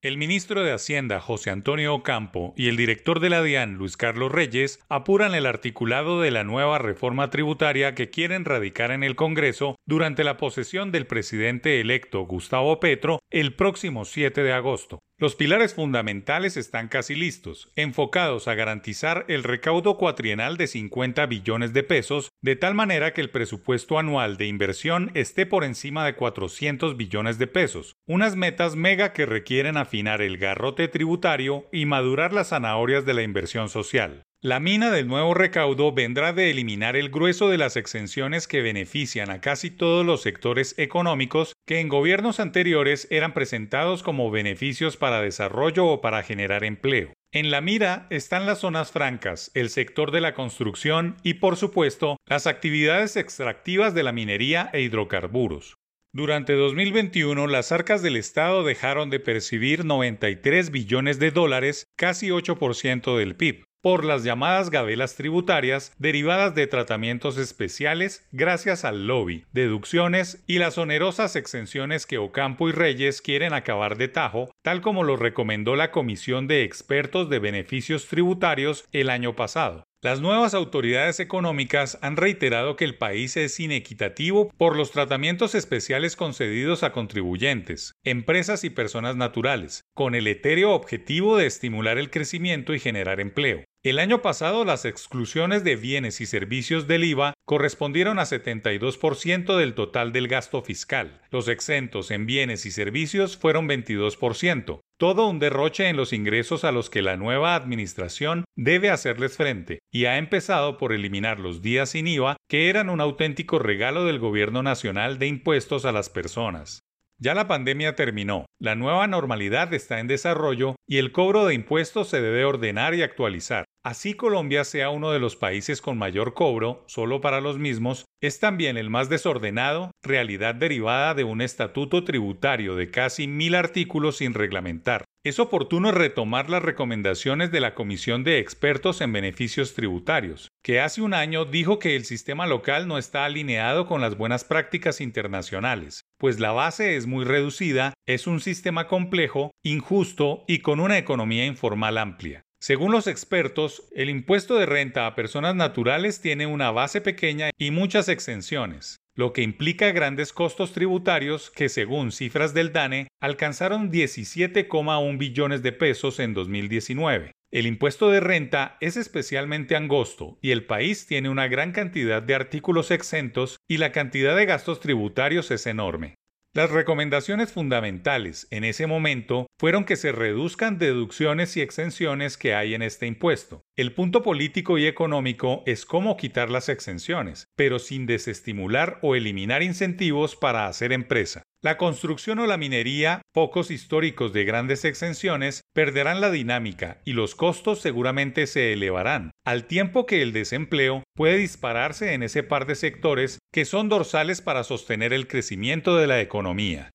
El ministro de Hacienda, José Antonio Ocampo, y el director de la DIAN, Luis Carlos Reyes, apuran el articulado de la nueva reforma tributaria que quieren radicar en el Congreso durante la posesión del presidente electo Gustavo Petro el próximo 7 de agosto. Los pilares fundamentales están casi listos, enfocados a garantizar el recaudo cuatrienal de 50 billones de pesos, de tal manera que el presupuesto anual de inversión esté por encima de 400 billones de pesos, unas metas mega que requieren afinar el garrote tributario y madurar las zanahorias de la inversión social. La mina del nuevo recaudo vendrá de eliminar el grueso de las exenciones que benefician a casi todos los sectores económicos que en gobiernos anteriores eran presentados como beneficios para desarrollo o para generar empleo. En la mira están las zonas francas, el sector de la construcción y, por supuesto, las actividades extractivas de la minería e hidrocarburos. Durante 2021, las arcas del Estado dejaron de percibir 93 billones de dólares, casi 8% del PIB por las llamadas gabelas tributarias derivadas de tratamientos especiales gracias al lobby, deducciones y las onerosas exenciones que Ocampo y Reyes quieren acabar de tajo, tal como lo recomendó la Comisión de Expertos de Beneficios Tributarios el año pasado. Las nuevas autoridades económicas han reiterado que el país es inequitativo por los tratamientos especiales concedidos a contribuyentes, empresas y personas naturales, con el etéreo objetivo de estimular el crecimiento y generar empleo. El año pasado las exclusiones de bienes y servicios del IVA correspondieron a 72% del total del gasto fiscal. Los exentos en bienes y servicios fueron 22%. Todo un derroche en los ingresos a los que la nueva administración debe hacerles frente, y ha empezado por eliminar los días sin IVA, que eran un auténtico regalo del gobierno nacional de impuestos a las personas. Ya la pandemia terminó, la nueva normalidad está en desarrollo y el cobro de impuestos se debe ordenar y actualizar. Así Colombia sea uno de los países con mayor cobro, solo para los mismos, es también el más desordenado, realidad derivada de un estatuto tributario de casi mil artículos sin reglamentar. Es oportuno retomar las recomendaciones de la Comisión de Expertos en Beneficios Tributarios, que hace un año dijo que el sistema local no está alineado con las buenas prácticas internacionales, pues la base es muy reducida, es un sistema complejo, injusto y con una economía informal amplia. Según los expertos, el impuesto de renta a personas naturales tiene una base pequeña y muchas exenciones, lo que implica grandes costos tributarios que, según cifras del DANE, alcanzaron 17,1 billones de pesos en 2019. El impuesto de renta es especialmente angosto y el país tiene una gran cantidad de artículos exentos y la cantidad de gastos tributarios es enorme. Las recomendaciones fundamentales en ese momento fueron que se reduzcan deducciones y exenciones que hay en este impuesto. El punto político y económico es cómo quitar las exenciones, pero sin desestimular o eliminar incentivos para hacer empresa. La construcción o la minería, pocos históricos de grandes exenciones, perderán la dinámica y los costos seguramente se elevarán, al tiempo que el desempleo puede dispararse en ese par de sectores que son dorsales para sostener el crecimiento de la economía.